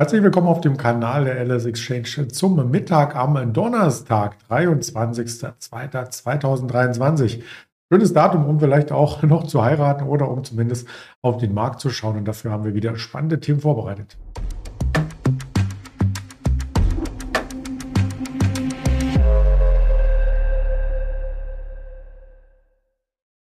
Herzlich willkommen auf dem Kanal der LS Exchange zum Mittag am Donnerstag, 23.02.2023. Schönes Datum, um vielleicht auch noch zu heiraten oder um zumindest auf den Markt zu schauen. Und dafür haben wir wieder spannende Themen vorbereitet.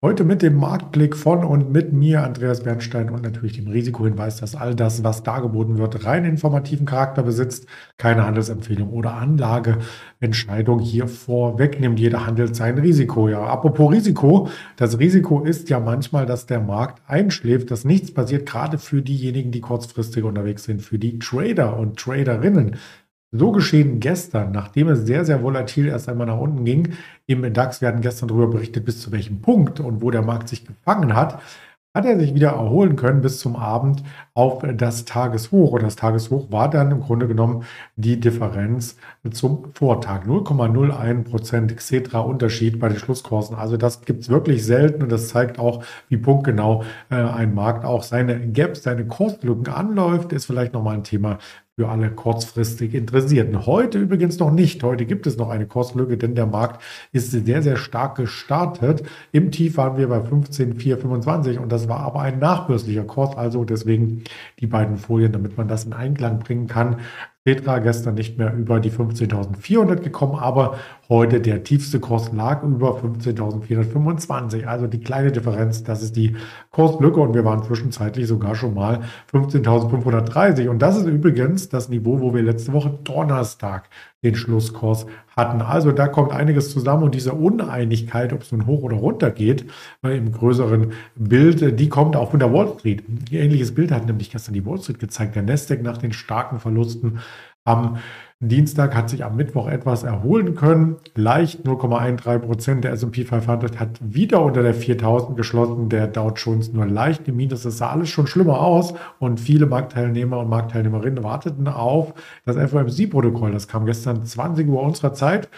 Heute mit dem Marktblick von und mit mir, Andreas Bernstein, und natürlich dem Risikohinweis, dass all das, was dargeboten wird, rein informativen Charakter besitzt, keine Handelsempfehlung oder Anlageentscheidung hier vorwegnimmt. Jeder handelt sein Risiko. Ja, apropos Risiko, das Risiko ist ja manchmal, dass der Markt einschläft, dass nichts passiert, gerade für diejenigen, die kurzfristig unterwegs sind, für die Trader und Traderinnen. So geschehen gestern, nachdem es sehr, sehr volatil erst einmal nach unten ging. Im DAX werden gestern darüber berichtet, bis zu welchem Punkt und wo der Markt sich gefangen hat, hat er sich wieder erholen können bis zum Abend auf das Tageshoch. Und das Tageshoch war dann im Grunde genommen die Differenz zum Vortag. 0,01 Prozent Xetra Unterschied bei den Schlusskursen. Also das gibt es wirklich selten und das zeigt auch, wie punktgenau äh, ein Markt auch seine Gaps, seine Kurslücken anläuft. Ist vielleicht nochmal ein Thema für alle kurzfristig Interessierten. Heute übrigens noch nicht. Heute gibt es noch eine Kurslücke, denn der Markt ist sehr, sehr stark gestartet. Im Tief waren wir bei 15,425 und das war aber ein nachbörslicher Kurs. Also deswegen die beiden Folien, damit man das in Einklang bringen kann. Petra gestern nicht mehr über die 15.400 gekommen, aber heute der tiefste Kurs lag über 15.425. Also die kleine Differenz, das ist die Kurslücke und wir waren zwischenzeitlich sogar schon mal 15.530. Und das ist übrigens das Niveau, wo wir letzte Woche Donnerstag den Schlusskurs hatten. Also da kommt einiges zusammen und diese Uneinigkeit, ob es nun hoch oder runter geht, äh, im größeren Bild, die kommt auch von der Wall Street. Ein ähnliches Bild hat nämlich gestern die Wall Street gezeigt. Der Nasdaq nach den starken Verlusten am Dienstag hat sich am Mittwoch etwas erholen können. Leicht 0,13 Prozent. Der S&P 500 hat wieder unter der 4000 geschlossen. Der Dow Jones nur leicht im Minus. Das sah alles schon schlimmer aus. Und viele Marktteilnehmer und Marktteilnehmerinnen warteten auf das FOMC-Protokoll. Das kam gestern 20 Uhr unserer Zeit.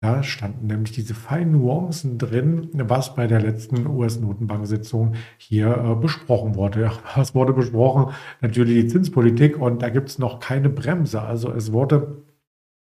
Da standen nämlich diese feinen Nuancen drin, was bei der letzten US-Notenbank-Sitzung hier äh, besprochen wurde. Was wurde besprochen? Natürlich die Zinspolitik und da gibt es noch keine Bremse. Also es wurde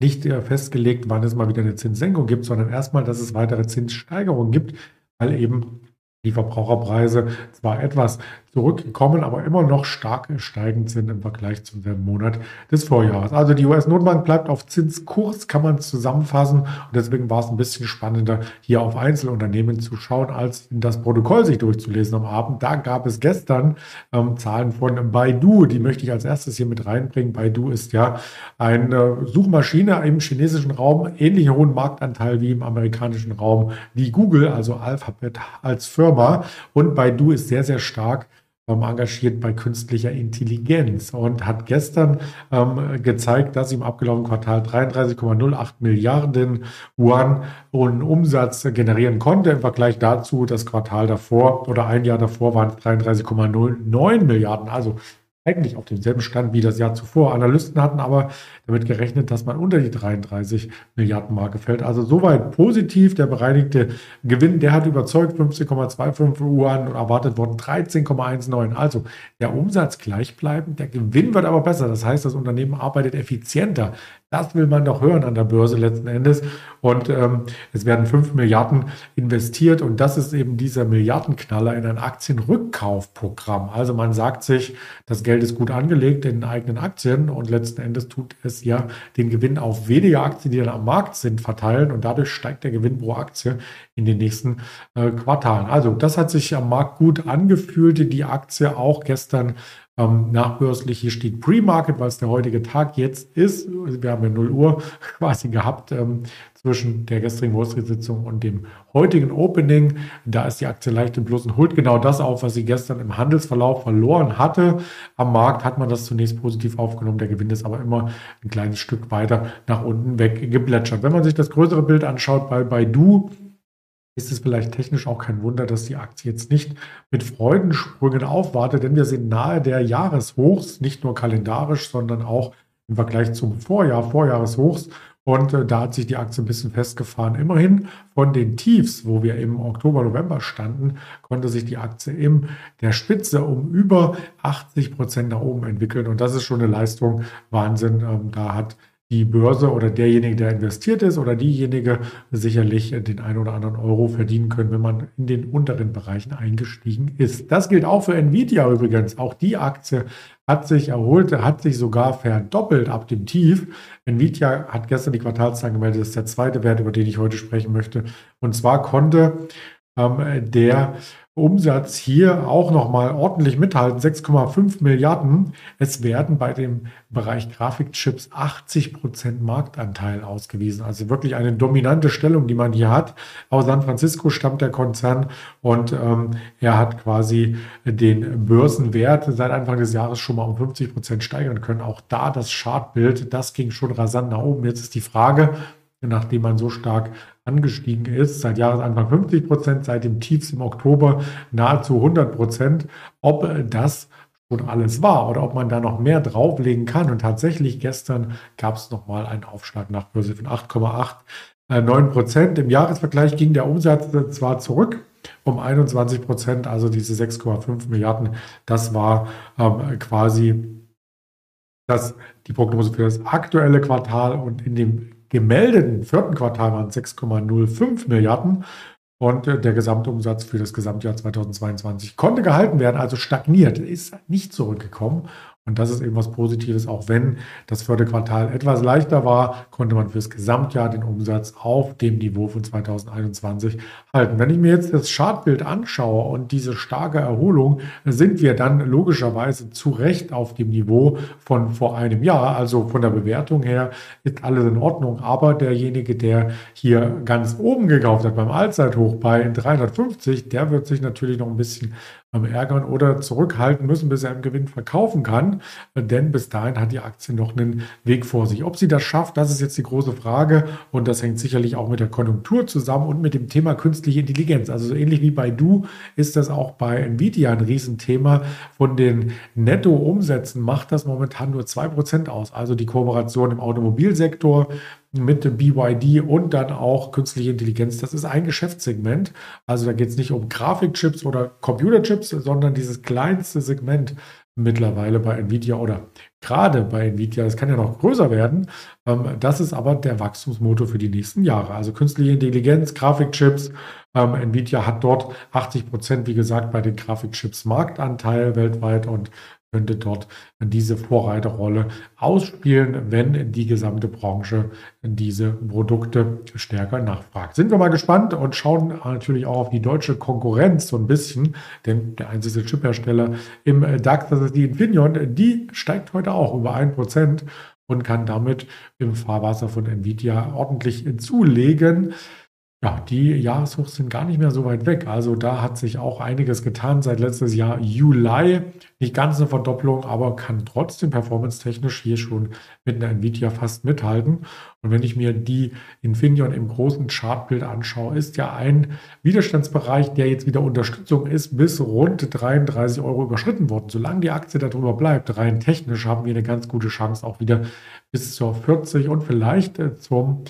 nicht äh, festgelegt, wann es mal wieder eine Zinssenkung gibt, sondern erstmal, dass es weitere Zinssteigerungen gibt, weil eben die Verbraucherpreise zwar etwas zurückgekommen, aber immer noch stark steigend sind im Vergleich zum selben Monat des Vorjahres. Also die US-Notenbank bleibt auf Zinskurs, kann man zusammenfassen. Und deswegen war es ein bisschen spannender, hier auf Einzelunternehmen zu schauen, als das Protokoll sich durchzulesen am Abend. Da gab es gestern ähm, Zahlen von Baidu, die möchte ich als erstes hier mit reinbringen. Baidu ist ja eine Suchmaschine im chinesischen Raum, ähnlich hohen Marktanteil wie im amerikanischen Raum wie Google, also Alphabet als Firma. Und Baidu ist sehr, sehr stark engagiert bei künstlicher Intelligenz und hat gestern ähm, gezeigt, dass im abgelaufenen Quartal 33,08 Milliarden Yuan und Umsatz generieren konnte. Im Vergleich dazu das Quartal davor oder ein Jahr davor waren es 33,09 Milliarden. Also eigentlich auf demselben Stand wie das Jahr zuvor. Analysten hatten aber damit gerechnet, dass man unter die 33 Milliarden Marke fällt. Also soweit positiv. Der bereinigte Gewinn, der hat überzeugt 15,25 Uhr an und erwartet worden 13,19. Also der Umsatz gleichbleibend, der Gewinn wird aber besser. Das heißt, das Unternehmen arbeitet effizienter. Das will man doch hören an der Börse letzten Endes. Und ähm, es werden 5 Milliarden investiert und das ist eben dieser Milliardenknaller in ein Aktienrückkaufprogramm. Also man sagt sich, das Geld ist gut angelegt in eigenen Aktien und letzten Endes tut es ja den Gewinn auf weniger Aktien, die dann am Markt sind, verteilen und dadurch steigt der Gewinn pro Aktie in den nächsten äh, Quartalen. Also das hat sich am Markt gut angefühlt. Die Aktie auch gestern ähm, nachbörslich. Hier steht Pre-Market, weil es der heutige Tag jetzt ist. Wir haben ja 0 Uhr quasi gehabt ähm, zwischen der gestrigen Wall Street-Sitzung und dem heutigen Opening. Da ist die Aktie leicht im Plus und holt genau das auf, was sie gestern im Handelsverlauf verloren hatte. Am Markt hat man das zunächst positiv aufgenommen. Der Gewinn ist aber immer ein kleines Stück weiter nach unten weggeplätschert. Wenn man sich das größere Bild anschaut bei Baidu, ist es vielleicht technisch auch kein Wunder, dass die Aktie jetzt nicht mit Freudensprüngen aufwartet, denn wir sind nahe der Jahreshochs, nicht nur kalendarisch, sondern auch im Vergleich zum Vorjahr, Vorjahreshochs. Und äh, da hat sich die Aktie ein bisschen festgefahren. Immerhin von den Tiefs, wo wir im Oktober, November standen, konnte sich die Aktie in der Spitze um über 80 Prozent nach oben entwickeln. Und das ist schon eine Leistung. Wahnsinn. Ähm, da hat die Börse oder derjenige, der investiert ist oder diejenige sicherlich den einen oder anderen Euro verdienen können, wenn man in den unteren Bereichen eingestiegen ist. Das gilt auch für Nvidia übrigens. Auch die Aktie hat sich erholt, hat sich sogar verdoppelt ab dem Tief. Nvidia hat gestern die Quartalszahlen gemeldet. Das ist der zweite Wert, über den ich heute sprechen möchte. Und zwar konnte ähm, der Umsatz hier auch nochmal ordentlich mithalten, 6,5 Milliarden. Es werden bei dem Bereich Grafikchips 80 Prozent Marktanteil ausgewiesen. Also wirklich eine dominante Stellung, die man hier hat. Aus San Francisco stammt der Konzern und ähm, er hat quasi den Börsenwert seit Anfang des Jahres schon mal um 50 Prozent steigern können. Auch da das Chartbild, das ging schon rasant nach oben. Jetzt ist die Frage, nachdem man so stark angestiegen ist, seit Jahresanfang 50 Prozent, seit dem Tiefs im Oktober nahezu 100 Prozent, ob das schon alles war oder ob man da noch mehr drauflegen kann. Und tatsächlich gestern gab es nochmal einen Aufschlag nach Börse von 8,89 äh, Prozent. Im Jahresvergleich ging der Umsatz zwar zurück um 21 Prozent, also diese 6,5 Milliarden, das war ähm, quasi das, die Prognose für das aktuelle Quartal und in dem gemeldeten vierten Quartal waren 6,05 Milliarden und äh, der Gesamtumsatz für das Gesamtjahr 2022 konnte gehalten werden, also stagniert, ist nicht zurückgekommen. Und das ist eben was Positives, auch wenn das vierte Quartal etwas leichter war, konnte man fürs Gesamtjahr den Umsatz auf dem Niveau von 2021 halten. Wenn ich mir jetzt das Chartbild anschaue und diese starke Erholung, sind wir dann logischerweise zu Recht auf dem Niveau von vor einem Jahr. Also von der Bewertung her ist alles in Ordnung. Aber derjenige, der hier ganz oben gekauft hat beim Allzeithoch bei 350, der wird sich natürlich noch ein bisschen ärgern oder zurückhalten müssen, bis er im Gewinn verkaufen kann. Denn bis dahin hat die Aktie noch einen Weg vor sich. Ob sie das schafft, das ist jetzt die große Frage. Und das hängt sicherlich auch mit der Konjunktur zusammen und mit dem Thema künstliche Intelligenz. Also so ähnlich wie bei Du ist das auch bei Nvidia ein Riesenthema. Von den Nettoumsätzen macht das momentan nur 2% aus. Also die Kooperation im Automobilsektor mit dem BYD und dann auch künstliche Intelligenz. Das ist ein Geschäftssegment. Also da geht es nicht um Grafikchips oder Computerchips, sondern dieses kleinste Segment mittlerweile bei Nvidia oder gerade bei Nvidia, das kann ja noch größer werden. Ähm, das ist aber der Wachstumsmotor für die nächsten Jahre. Also künstliche Intelligenz, Grafikchips. Ähm, Nvidia hat dort 80 Prozent, wie gesagt, bei den Grafikchips Marktanteil weltweit und könnte dort diese Vorreiterrolle ausspielen, wenn die gesamte Branche diese Produkte stärker nachfragt. Sind wir mal gespannt und schauen natürlich auch auf die deutsche Konkurrenz so ein bisschen, denn der einzige Chiphersteller im DAX, das ist die Infineon, die steigt heute auch über 1% und kann damit im Fahrwasser von Nvidia ordentlich zulegen. Ja, die Jahreshochs sind gar nicht mehr so weit weg. Also da hat sich auch einiges getan seit letztes Jahr Juli. Nicht ganz eine Verdopplung, aber kann trotzdem performance-technisch hier schon mit einer Nvidia fast mithalten. Und wenn ich mir die Infineon im großen Chartbild anschaue, ist ja ein Widerstandsbereich, der jetzt wieder Unterstützung ist, bis rund 33 Euro überschritten worden. Solange die Aktie darüber bleibt, rein technisch haben wir eine ganz gute Chance, auch wieder bis zur 40 und vielleicht äh, zum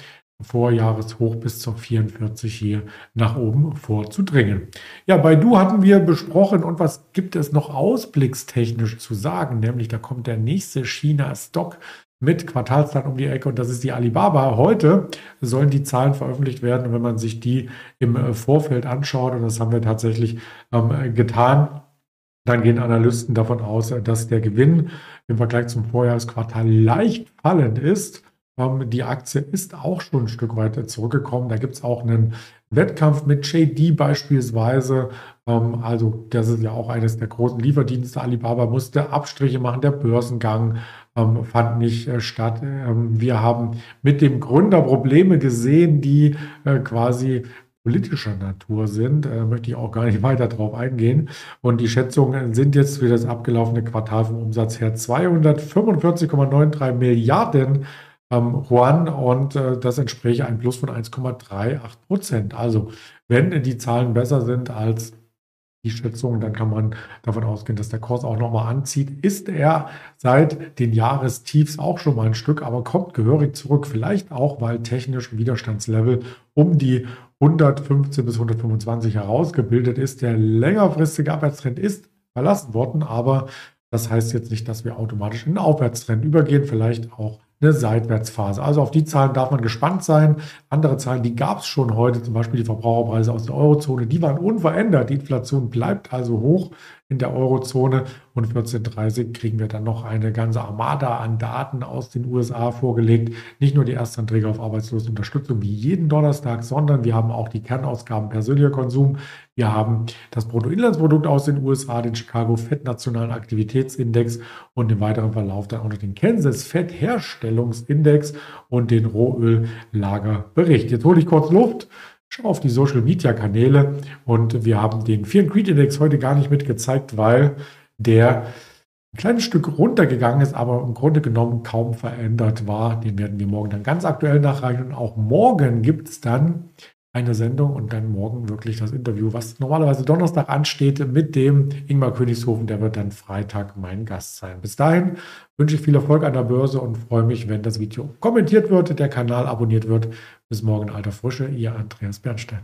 Vorjahreshoch bis zur 44 hier nach oben vorzudringen. Ja, bei Du hatten wir besprochen und was gibt es noch ausblickstechnisch zu sagen? Nämlich da kommt der nächste China-Stock mit Quartalszahlen um die Ecke und das ist die Alibaba. Heute sollen die Zahlen veröffentlicht werden und wenn man sich die im äh, Vorfeld anschaut, und das haben wir tatsächlich ähm, getan, dann gehen Analysten davon aus, dass der Gewinn im Vergleich zum Vorjahresquartal leicht fallend ist. Ähm, die Aktie ist auch schon ein Stück weiter zurückgekommen. Da gibt es auch einen Wettkampf mit JD beispielsweise. Ähm, also das ist ja auch eines der großen Lieferdienste. Alibaba musste Abstriche machen. Der Börsengang ähm, fand nicht äh, statt. wir haben mit dem Gründer Probleme gesehen, die äh, quasi politischer Natur sind, äh, möchte ich auch gar nicht weiter darauf eingehen. Und die Schätzungen sind jetzt für das abgelaufene Quartal vom Umsatz her 245,93 Milliarden ähm, Juan und äh, das entspräche ein Plus von 1,38 Prozent. Also wenn die Zahlen besser sind als die Schätzung, dann kann man davon ausgehen, dass der Kurs auch nochmal anzieht. Ist er seit den Jahrestiefs auch schon mal ein Stück, aber kommt gehörig zurück. Vielleicht auch, weil technisch Widerstandslevel um die 115 bis 125 herausgebildet ist. Der längerfristige Abwärtstrend ist verlassen worden, aber das heißt jetzt nicht, dass wir automatisch in den Aufwärtstrend übergehen, vielleicht auch eine Seitwärtsphase. Also auf die Zahlen darf man gespannt sein. Andere Zahlen, die gab es schon heute, zum Beispiel die Verbraucherpreise aus der Eurozone, die waren unverändert. Die Inflation bleibt also hoch in der Eurozone und 14.30 kriegen wir dann noch eine ganze Armada an Daten aus den USA vorgelegt. Nicht nur die Erstanträge auf Arbeitslosenunterstützung wie jeden Donnerstag, sondern wir haben auch die Kernausgaben persönlicher Konsum. Wir haben das Bruttoinlandsprodukt aus den USA, den Chicago Fed Nationalen Aktivitätsindex und im weiteren Verlauf dann auch noch den Kansas Fed Herstellungsindex und den Rohöllagerbericht. Jetzt hole ich kurz Luft Schau auf die Social Media Kanäle und wir haben den and Greed Index heute gar nicht mitgezeigt, weil der ein kleines Stück runtergegangen ist, aber im Grunde genommen kaum verändert war. Den werden wir morgen dann ganz aktuell nachreichen. Und auch morgen gibt es dann eine Sendung und dann morgen wirklich das Interview, was normalerweise Donnerstag ansteht mit dem Ingmar Königshofen. Der wird dann Freitag mein Gast sein. Bis dahin wünsche ich viel Erfolg an der Börse und freue mich, wenn das Video kommentiert wird, der Kanal abonniert wird. Bis morgen, alter Frische, ihr Andreas Bernstein.